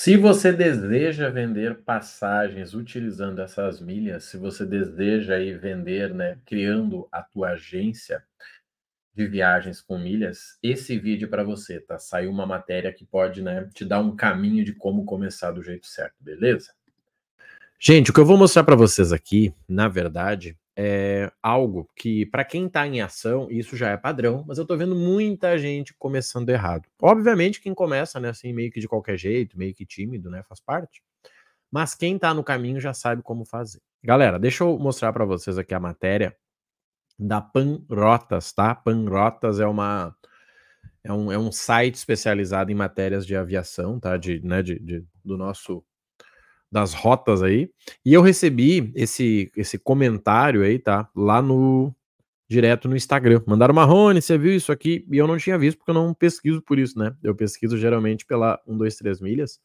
Se você deseja vender passagens utilizando essas milhas, se você deseja aí vender, né, criando a tua agência de viagens com milhas, esse vídeo é para você, tá? Saiu uma matéria que pode, né, te dar um caminho de como começar do jeito certo, beleza? Gente, o que eu vou mostrar para vocês aqui, na verdade, é algo que, para quem está em ação, isso já é padrão, mas eu estou vendo muita gente começando errado. Obviamente, quem começa, né, assim, meio que de qualquer jeito, meio que tímido, né, faz parte. Mas quem está no caminho já sabe como fazer. Galera, deixa eu mostrar para vocês aqui a matéria da Panrotas, tá? Panrotas é uma é um, é um site especializado em matérias de aviação, tá? De, né, de, de do nosso das rotas aí. E eu recebi esse, esse comentário aí, tá? Lá no. Direto no Instagram. Mandaram Marrone, você viu isso aqui? E eu não tinha visto, porque eu não pesquiso por isso, né? Eu pesquiso geralmente pela 1, 2, 3 milhas.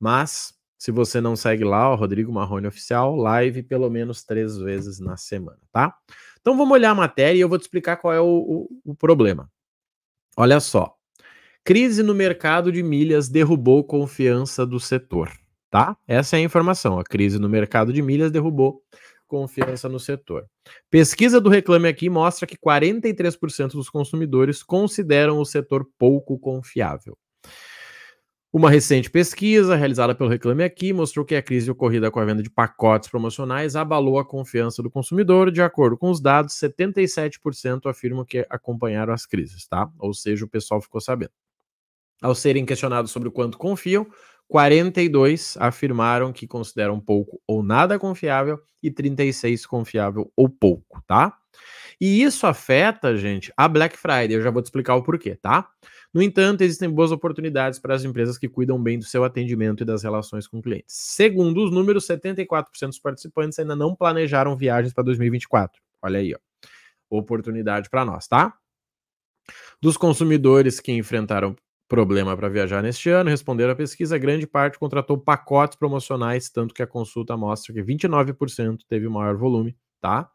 Mas, se você não segue lá, o Rodrigo Marrone Oficial, live pelo menos três vezes na semana, tá? Então vamos olhar a matéria e eu vou te explicar qual é o, o, o problema. Olha só. Crise no mercado de milhas derrubou confiança do setor tá? Essa é a informação. A crise no mercado de milhas derrubou confiança no setor. Pesquisa do Reclame Aqui mostra que 43% dos consumidores consideram o setor pouco confiável. Uma recente pesquisa realizada pelo Reclame Aqui mostrou que a crise ocorrida com a venda de pacotes promocionais abalou a confiança do consumidor. De acordo com os dados, 77% afirmam que acompanharam as crises, tá? Ou seja, o pessoal ficou sabendo. Ao serem questionados sobre o quanto confiam, 42 afirmaram que consideram pouco ou nada confiável e 36 confiável ou pouco, tá? E isso afeta, gente, a Black Friday. Eu já vou te explicar o porquê, tá? No entanto, existem boas oportunidades para as empresas que cuidam bem do seu atendimento e das relações com clientes. Segundo os números, 74% dos participantes ainda não planejaram viagens para 2024. Olha aí, ó. Oportunidade para nós, tá? Dos consumidores que enfrentaram problema para viajar neste ano, responderam à pesquisa, grande parte contratou pacotes promocionais, tanto que a consulta mostra que 29% teve maior volume, tá?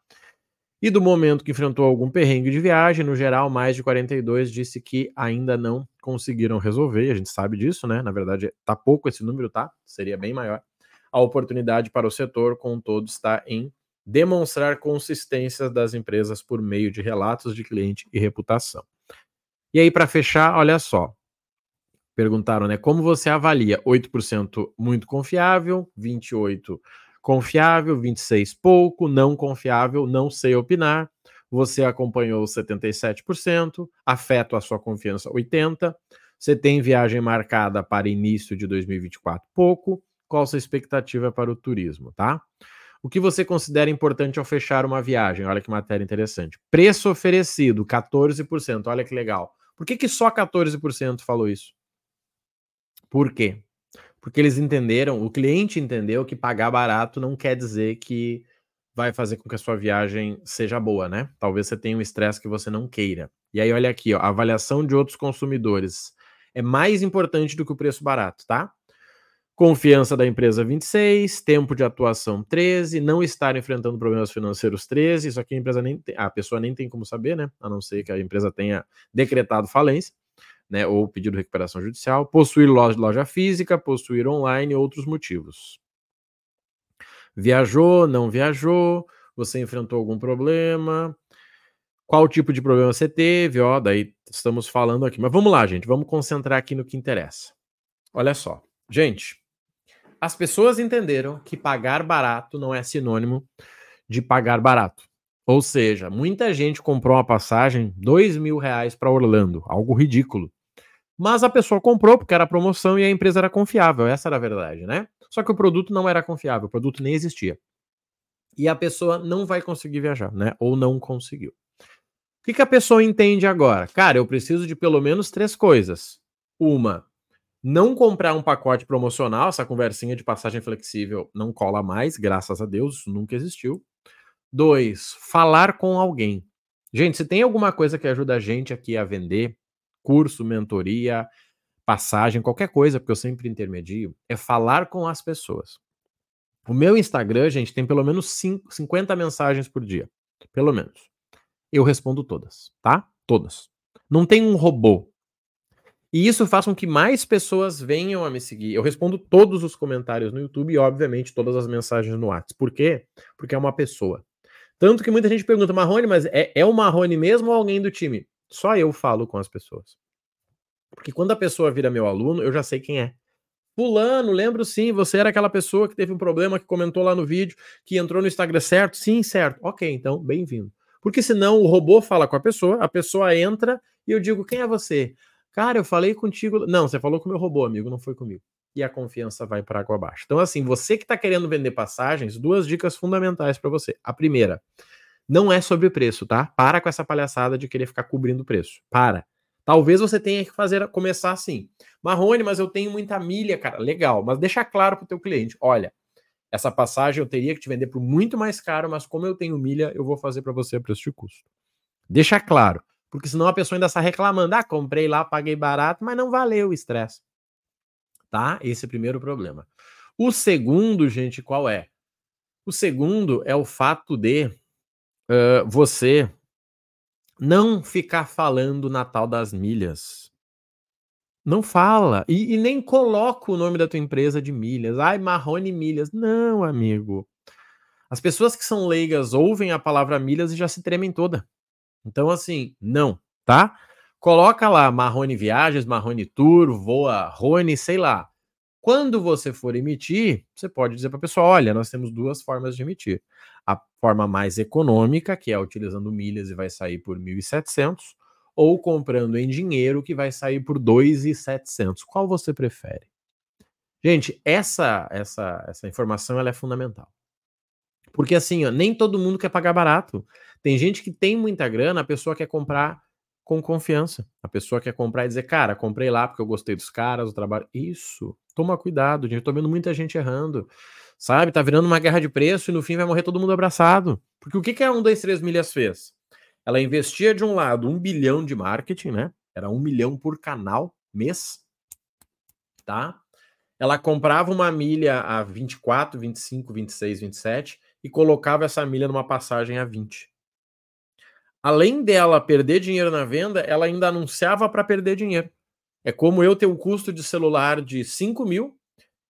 E do momento que enfrentou algum perrengue de viagem, no geral, mais de 42 disse que ainda não conseguiram resolver, a gente sabe disso, né? Na verdade, tá pouco esse número, tá? Seria bem maior. A oportunidade para o setor, com todo, está em demonstrar consistência das empresas por meio de relatos de cliente e reputação. E aí, para fechar, olha só, perguntaram, né? Como você avalia? 8% muito confiável, 28% confiável, 26% pouco, não confiável, não sei opinar. Você acompanhou 77%, afeto a sua confiança 80%. Você tem viagem marcada para início de 2024 pouco. Qual sua expectativa para o turismo, tá? O que você considera importante ao fechar uma viagem? Olha que matéria interessante. Preço oferecido, 14%. Olha que legal. Por que, que só 14% falou isso? Por quê? Porque eles entenderam, o cliente entendeu que pagar barato não quer dizer que vai fazer com que a sua viagem seja boa, né? Talvez você tenha um estresse que você não queira. E aí, olha aqui, ó, a avaliação de outros consumidores é mais importante do que o preço barato, tá? Confiança da empresa 26, tempo de atuação 13, não estar enfrentando problemas financeiros 13, isso aqui a empresa nem tem, a pessoa nem tem como saber, né? A não ser que a empresa tenha decretado falência né, ou pedido de recuperação judicial, possuir loja, loja física, possuir online outros motivos. Viajou, não viajou, você enfrentou algum problema, qual tipo de problema você teve, ó, daí estamos falando aqui. Mas vamos lá, gente, vamos concentrar aqui no que interessa. Olha só, gente, as pessoas entenderam que pagar barato não é sinônimo de pagar barato. Ou seja, muita gente comprou uma passagem dois mil reais para Orlando, algo ridículo. Mas a pessoa comprou porque era promoção e a empresa era confiável, essa era a verdade, né? Só que o produto não era confiável, o produto nem existia. E a pessoa não vai conseguir viajar, né? Ou não conseguiu. O que, que a pessoa entende agora? Cara, eu preciso de pelo menos três coisas. Uma, não comprar um pacote promocional, essa conversinha de passagem flexível não cola mais, graças a Deus, isso nunca existiu. Dois, falar com alguém. Gente, se tem alguma coisa que ajuda a gente aqui a vender, curso, mentoria, passagem, qualquer coisa, porque eu sempre intermedio, é falar com as pessoas. O meu Instagram, gente, tem pelo menos 5, 50 mensagens por dia. Pelo menos. Eu respondo todas, tá? Todas. Não tem um robô. E isso faz com que mais pessoas venham a me seguir. Eu respondo todos os comentários no YouTube e, obviamente, todas as mensagens no WhatsApp. Por quê? Porque é uma pessoa. Tanto que muita gente pergunta, Marrone, mas é, é o Marrone mesmo ou alguém do time? Só eu falo com as pessoas. Porque quando a pessoa vira meu aluno, eu já sei quem é. Fulano, lembro sim, você era aquela pessoa que teve um problema, que comentou lá no vídeo, que entrou no Instagram certo? Sim, certo. Ok, então, bem-vindo. Porque senão o robô fala com a pessoa, a pessoa entra e eu digo, quem é você? Cara, eu falei contigo. Não, você falou com o meu robô, amigo, não foi comigo. E a confiança vai para água abaixo. Então, assim, você que está querendo vender passagens, duas dicas fundamentais para você. A primeira, não é sobre preço, tá? Para com essa palhaçada de querer ficar cobrindo o preço. Para. Talvez você tenha que fazer começar assim. Marrone, mas eu tenho muita milha, cara. Legal, mas deixa claro para o teu cliente. Olha, essa passagem eu teria que te vender por muito mais caro, mas como eu tenho milha, eu vou fazer para você a preço de custo. Deixa claro. Porque senão a pessoa ainda está reclamando. Ah, comprei lá, paguei barato, mas não valeu o estresse. Tá? Esse é o primeiro problema. O segundo, gente, qual é? O segundo é o fato de você não ficar falando Natal das milhas. Não fala. E, e, nem coloca o nome da tua empresa de milhas. Ai, Marrone Milhas. Não, amigo. As pessoas que são leigas ouvem a palavra milhas e já se tremem toda. Então, assim, não, tá? Coloca lá Marrone Viagens, Marrone Tour, Voa Rony, sei lá. Quando você for emitir, você pode dizer para a pessoa: olha, nós temos duas formas de emitir. A forma mais econômica, que é utilizando milhas e vai sair por 1.700, ou comprando em dinheiro, que vai sair por 2.700. Qual você prefere? Gente, essa essa essa informação ela é fundamental. Porque assim, ó, nem todo mundo quer pagar barato. Tem gente que tem muita grana, a pessoa quer comprar com confiança. A pessoa quer comprar e dizer, cara, comprei lá porque eu gostei dos caras, do trabalho. Isso. Toma cuidado, gente. Eu tô vendo muita gente errando. Sabe? Tá virando uma guerra de preço e no fim vai morrer todo mundo abraçado. Porque o que, que a 1, 2, 3 milhas fez? Ela investia de um lado um bilhão de marketing, né? Era um milhão por canal mês. Tá? Ela comprava uma milha a 24, 25, 26, 27 e colocava essa milha numa passagem a 20 além dela perder dinheiro na venda, ela ainda anunciava para perder dinheiro. É como eu ter um custo de celular de 5 mil,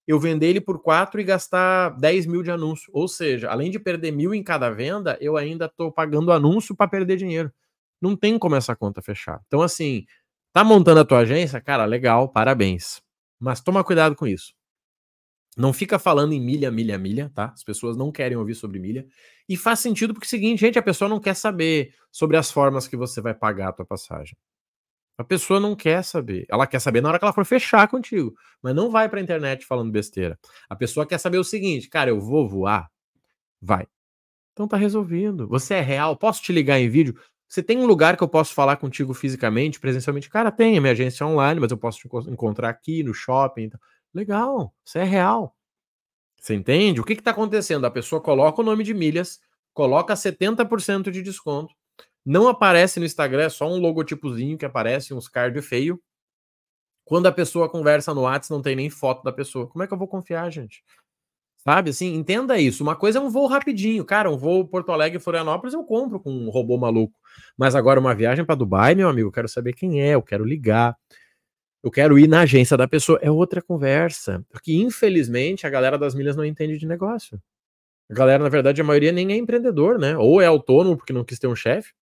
eu vender ele por 4 e gastar 10 mil de anúncio. Ou seja, além de perder mil em cada venda, eu ainda estou pagando anúncio para perder dinheiro. Não tem como essa conta fechar. Então, assim, tá montando a tua agência? Cara, legal, parabéns. Mas toma cuidado com isso. Não fica falando em milha, milha, milha, tá? As pessoas não querem ouvir sobre milha. E faz sentido porque é o seguinte, gente, a pessoa não quer saber sobre as formas que você vai pagar a tua passagem. A pessoa não quer saber. Ela quer saber na hora que ela for fechar contigo, mas não vai para a internet falando besteira. A pessoa quer saber o seguinte, cara, eu vou voar? Vai. Então tá resolvido. Você é real? Posso te ligar em vídeo? Você tem um lugar que eu posso falar contigo fisicamente, presencialmente? Cara, tem, a minha agência é online, mas eu posso te encontrar aqui no shopping. Então. Legal, isso é real. Você entende? O que está acontecendo? A pessoa coloca o nome de milhas, coloca 70% de desconto, não aparece no Instagram, é só um logotipozinho que aparece, uns card feio. Quando a pessoa conversa no WhatsApp, não tem nem foto da pessoa. Como é que eu vou confiar, gente? Sabe, assim, entenda isso. Uma coisa é um voo rapidinho. Cara, um voo Porto Alegre Florianópolis eu compro com um robô maluco. Mas agora uma viagem para Dubai, meu amigo, eu quero saber quem é, eu quero ligar eu quero ir na agência da pessoa. É outra conversa. Porque, infelizmente, a galera das milhas não entende de negócio. A galera, na verdade, a maioria nem é empreendedor, né? Ou é autônomo porque não quis ter um chefe,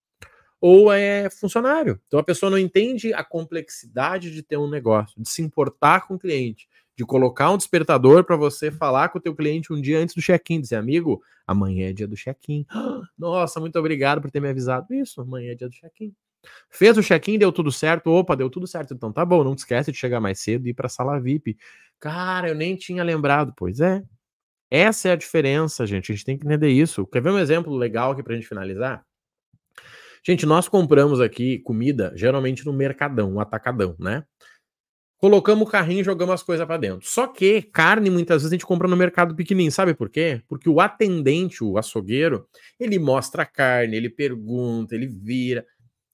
ou é funcionário. Então a pessoa não entende a complexidade de ter um negócio, de se importar com o cliente, de colocar um despertador para você falar com o teu cliente um dia antes do check-in, dizer, amigo, amanhã é dia do check-in. Nossa, muito obrigado por ter me avisado. Isso, amanhã é dia do check-in. Fez o check-in, deu tudo certo. Opa, deu tudo certo. Então tá bom, não te esquece de chegar mais cedo e ir para a sala VIP. Cara, eu nem tinha lembrado. Pois é. Essa é a diferença, gente. A gente tem que entender isso. Quer ver um exemplo legal aqui pra gente finalizar? Gente, nós compramos aqui comida, geralmente no mercadão, um atacadão, né? Colocamos o carrinho e jogamos as coisas para dentro. Só que carne, muitas vezes, a gente compra no mercado pequenininho. Sabe por quê? Porque o atendente, o açougueiro, ele mostra a carne, ele pergunta, ele vira.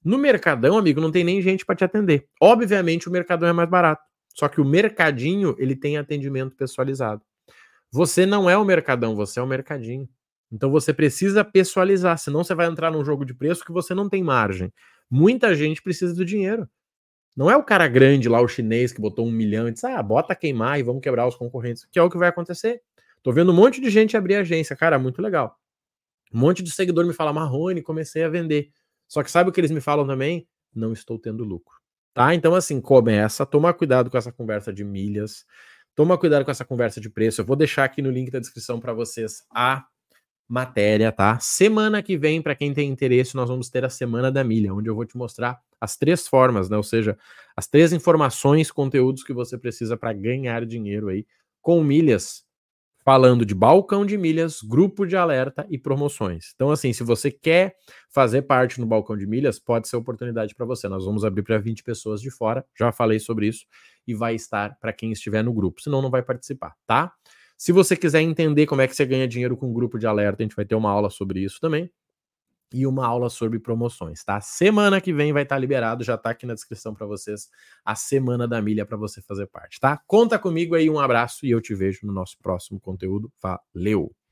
No Mercadão, amigo, não tem nem gente para te atender. Obviamente, o Mercadão é mais barato. Só que o Mercadinho, ele tem atendimento pessoalizado. Você não é o Mercadão, você é o Mercadinho. Então você precisa pessoalizar, senão você vai entrar num jogo de preço que você não tem margem. Muita gente precisa do dinheiro. Não é o cara grande lá, o chinês, que botou um milhão e disse, ah, bota queimar e vamos quebrar os concorrentes, que é o que vai acontecer. Tô vendo um monte de gente abrir agência, cara, muito legal. Um monte de seguidor me fala, Marrone, comecei a vender. Só que sabe o que eles me falam também? Não estou tendo lucro. Tá? Então, assim, começa, toma cuidado com essa conversa de milhas, toma cuidado com essa conversa de preço. Eu vou deixar aqui no link da descrição para vocês a matéria, tá? Semana que vem, para quem tem interesse, nós vamos ter a Semana da Milha, onde eu vou te mostrar as três formas, né? Ou seja, as três informações, conteúdos que você precisa para ganhar dinheiro aí com milhas, falando de balcão de milhas, grupo de alerta e promoções. Então, assim, se você quer fazer parte no balcão de milhas, pode ser oportunidade para você. Nós vamos abrir para 20 pessoas de fora, já falei sobre isso, e vai estar para quem estiver no grupo, senão não vai participar, tá? Se você quiser entender como é que você ganha dinheiro com um grupo de alerta, a gente vai ter uma aula sobre isso também. E uma aula sobre promoções, tá? Semana que vem vai estar liberado, já tá aqui na descrição para vocês a semana da milha para você fazer parte, tá? Conta comigo aí, um abraço e eu te vejo no nosso próximo conteúdo. Valeu!